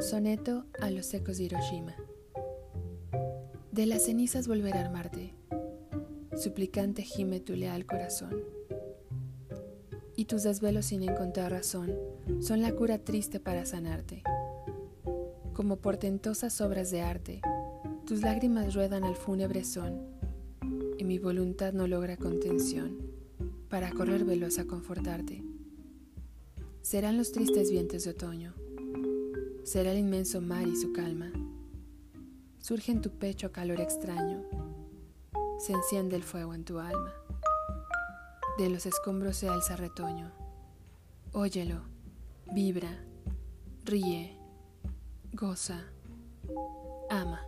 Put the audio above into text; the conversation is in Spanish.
Soneto a los ecos de Hiroshima. De las cenizas volver a armarte, suplicante gime tu leal corazón. Y tus desvelos sin encontrar razón son la cura triste para sanarte. Como portentosas obras de arte, tus lágrimas ruedan al fúnebre son, y mi voluntad no logra contención para correr veloz a confortarte. Serán los tristes vientos de otoño será el inmenso mar y su calma. Surge en tu pecho calor extraño, se enciende el fuego en tu alma. De los escombros se alza retoño. Óyelo, vibra, ríe, goza, ama.